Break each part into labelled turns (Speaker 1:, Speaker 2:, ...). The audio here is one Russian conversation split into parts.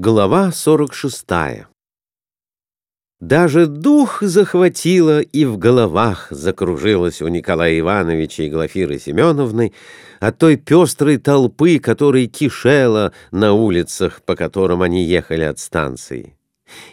Speaker 1: Глава 46 Даже дух захватило и в головах закружилось у Николая Ивановича и Глафиры Семеновны от той пестрой толпы, которая кишела на улицах, по которым они ехали от станции.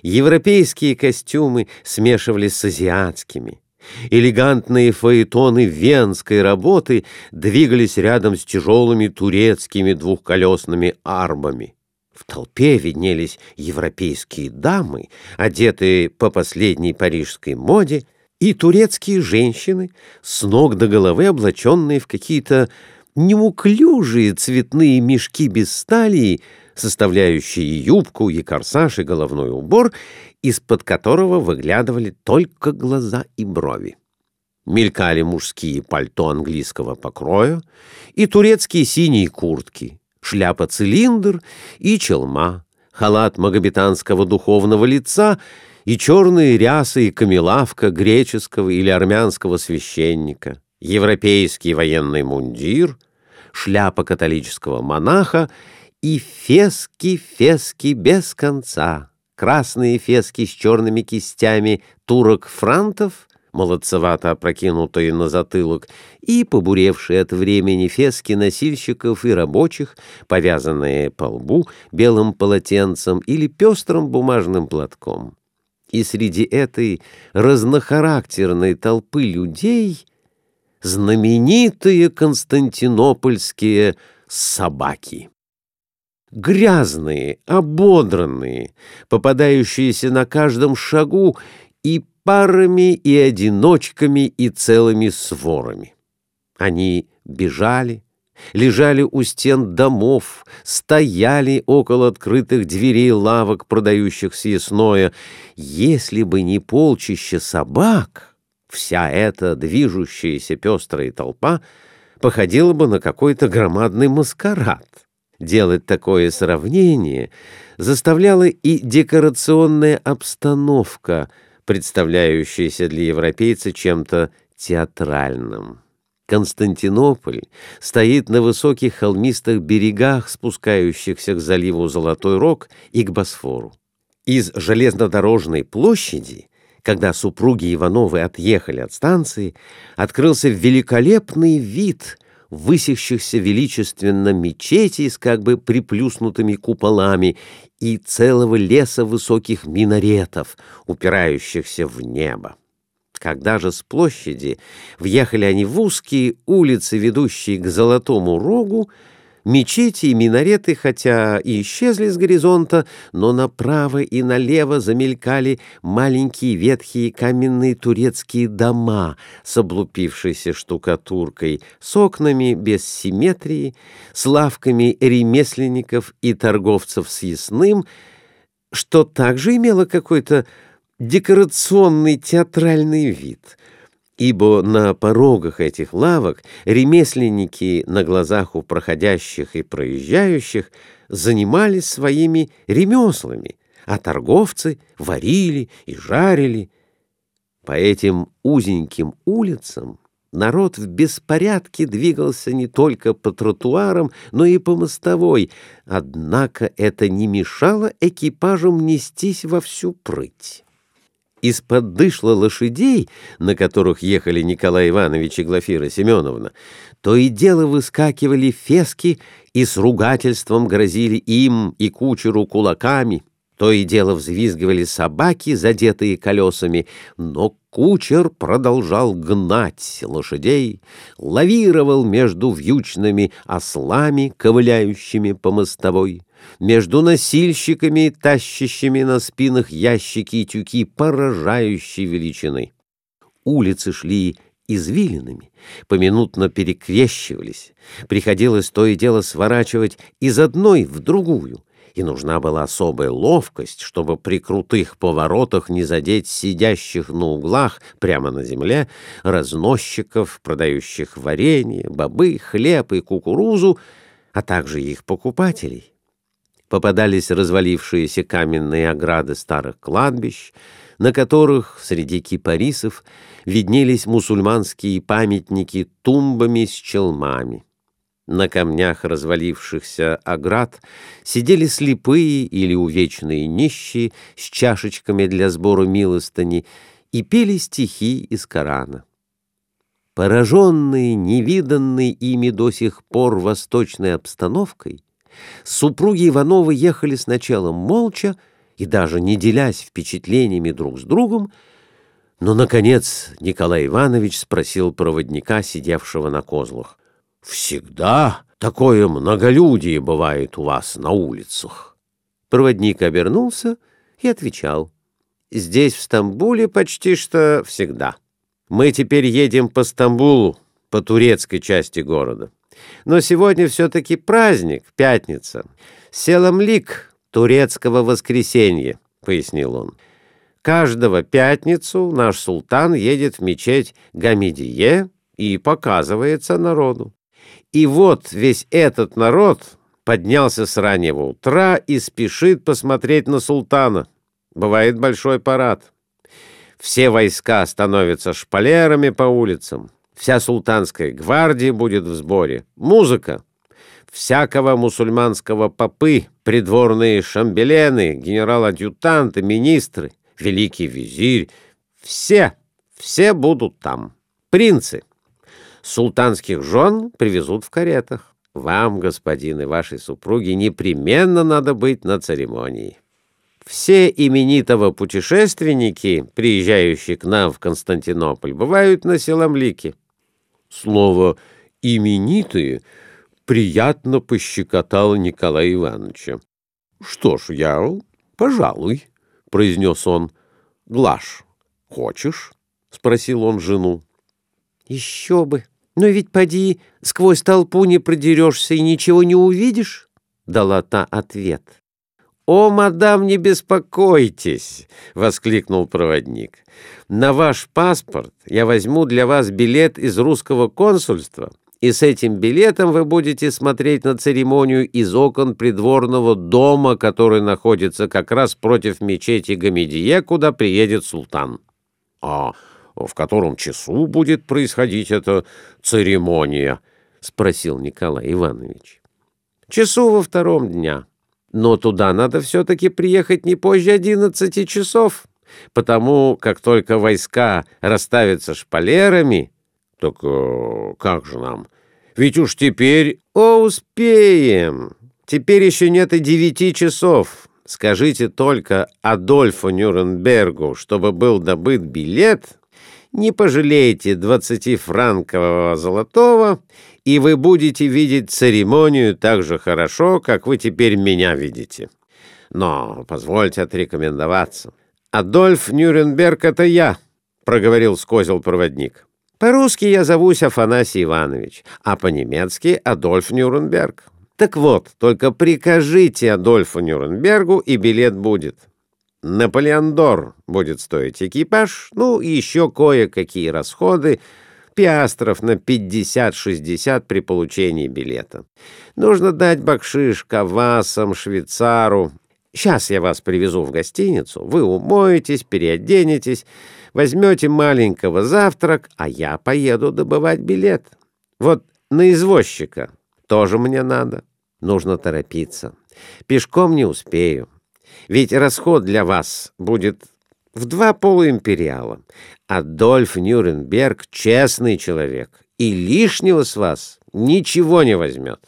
Speaker 1: Европейские костюмы смешивались с азиатскими. Элегантные фаэтоны венской работы двигались рядом с тяжелыми турецкими двухколесными арбами. В толпе виднелись европейские дамы, одетые по последней парижской моде, и турецкие женщины, с ног до головы облаченные в какие-то неуклюжие цветные мешки без стали, составляющие юбку и корсаж и головной убор, из-под которого выглядывали только глаза и брови. Мелькали мужские пальто английского покроя и турецкие синие куртки — шляпа-цилиндр и челма, халат магометанского духовного лица и черные рясы и камелавка греческого или армянского священника, европейский военный мундир, шляпа католического монаха и фески-фески без конца, красные фески с черными кистями турок-франтов — молодцевато опрокинутые на затылок, и побуревшие от времени фески носильщиков и рабочих, повязанные по лбу белым полотенцем или пестрым бумажным платком. И среди этой разнохарактерной толпы людей знаменитые константинопольские собаки. Грязные, ободранные, попадающиеся на каждом шагу и парами и одиночками и целыми сворами. Они бежали, лежали у стен домов, стояли около открытых дверей лавок, продающих съестное. Если бы не полчища собак, вся эта движущаяся пестрая толпа походила бы на какой-то громадный маскарад. Делать такое сравнение заставляла и декорационная обстановка — представляющаяся для европейца чем-то театральным. Константинополь стоит на высоких холмистых берегах, спускающихся к заливу Золотой Рог и к Босфору. Из железнодорожной площади, когда супруги Ивановы отъехали от станции, открылся великолепный вид высящихся величественно мечетей с как бы приплюснутыми куполами и целого леса высоких минаретов, упирающихся в небо. Когда же с площади въехали они в узкие улицы, ведущие к Золотому Рогу, Мечети и минареты, хотя и исчезли с горизонта, но направо и налево замелькали маленькие ветхие каменные турецкие дома с облупившейся штукатуркой, с окнами без симметрии, с лавками ремесленников и торговцев съестным, что также имело какой-то декорационный театральный вид — ибо на порогах этих лавок ремесленники на глазах у проходящих и проезжающих занимались своими ремеслами, а торговцы варили и жарили. По этим узеньким улицам народ в беспорядке двигался не только по тротуарам, но и по мостовой, однако это не мешало экипажам нестись во всю прыть из-под дышла лошадей, на которых ехали Николай Иванович и Глафира Семеновна, то и дело выскакивали фески и с ругательством грозили им и кучеру кулаками, то и дело взвизгивали собаки, задетые колесами, но кучер продолжал гнать лошадей, лавировал между вьючными ослами, ковыляющими по мостовой между носильщиками, тащащими на спинах ящики и тюки поражающей величины. Улицы шли извилинами, поминутно перекрещивались, приходилось то и дело сворачивать из одной в другую, и нужна была особая ловкость, чтобы при крутых поворотах не задеть сидящих на углах прямо на земле разносчиков, продающих варенье, бобы, хлеб и кукурузу, а также их покупателей попадались развалившиеся каменные ограды старых кладбищ, на которых среди кипарисов виднелись мусульманские памятники тумбами с челмами. На камнях развалившихся оград сидели слепые или увечные нищие с чашечками для сбора милостыни и пели стихи из Корана. Пораженные невиданной ими до сих пор восточной обстановкой, супруги Ивановы ехали сначала молча и даже не делясь впечатлениями друг с другом, но, наконец, Николай Иванович спросил проводника, сидевшего на козлах. Всегда такое многолюдие бывает у вас на улицах. Проводник обернулся и отвечал. Здесь, в Стамбуле, почти что всегда. Мы теперь едем по Стамбулу, по турецкой части города. Но сегодня все-таки праздник, пятница. Селамлик турецкого воскресенья, пояснил он. Каждого пятницу наш султан едет в мечеть Гамидие и показывается народу. И вот весь этот народ поднялся с раннего утра и спешит посмотреть на султана. Бывает большой парад. Все войска становятся шпалерами по улицам. Вся султанская гвардия будет в сборе. Музыка. Всякого мусульманского попы, придворные шамбелены, генерал-адъютанты, министры, великий визирь. Все, все будут там. Принцы. Султанских жен привезут в каретах. Вам, господин, и вашей супруге непременно надо быть на церемонии. Все именитого путешественники, приезжающие к нам в Константинополь, бывают на Селамлике. Слово «именитые» приятно пощекотало Николая Ивановича. — Что ж, я, пожалуй, — произнес он. — Глаш, хочешь? — спросил он жену. — Еще бы! Но ведь поди, сквозь толпу не продерешься и ничего не увидишь, — дала та ответ. «О, мадам, не беспокойтесь!» — воскликнул проводник. «На ваш паспорт я возьму для вас билет из русского консульства, и с этим билетом вы будете смотреть на церемонию из окон придворного дома, который находится как раз против мечети Гамедие, куда приедет султан». «А в котором часу будет происходить эта церемония? — спросил Николай Иванович. — Часу во втором дня. Но туда надо все-таки приехать не позже одиннадцати часов, потому как только войска расставятся шпалерами... — Так э, как же нам? Ведь уж теперь... — О, успеем! Теперь еще нет и девяти часов. Скажите только Адольфу Нюрнбергу, чтобы был добыт билет, не пожалеете двадцатифранкового золотого, и вы будете видеть церемонию так же хорошо, как вы теперь меня видите. Но позвольте отрекомендоваться. Адольф Нюрнберг — это я, — проговорил скозил проводник. По-русски я зовусь Афанасий Иванович, а по-немецки — Адольф Нюрнберг. Так вот, только прикажите Адольфу Нюрнбергу, и билет будет. Наполеондор будет стоить экипаж, ну и еще кое-какие расходы, пиастров на 50-60 при получении билета. Нужно дать бакшиш кавасам, швейцару. Сейчас я вас привезу в гостиницу, вы умоетесь, переоденетесь, возьмете маленького завтрак, а я поеду добывать билет. Вот на извозчика тоже мне надо. Нужно торопиться. Пешком не успею. Ведь расход для вас будет в два полуимпериала. Адольф Нюрнберг — честный человек, и лишнего с вас ничего не возьмет.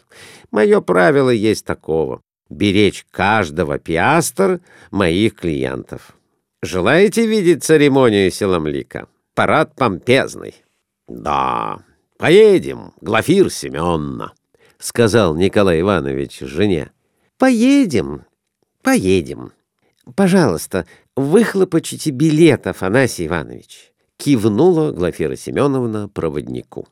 Speaker 1: Мое правило есть такого — беречь каждого пиастр моих клиентов. Желаете видеть церемонию Селамлика? Парад помпезный. — Да, поедем, Глафир Семенна, — сказал Николай Иванович жене. — Поедем, Поедем. Пожалуйста, выхлопочите билет, Афанасий Иванович. Кивнула Глафира Семеновна проводнику.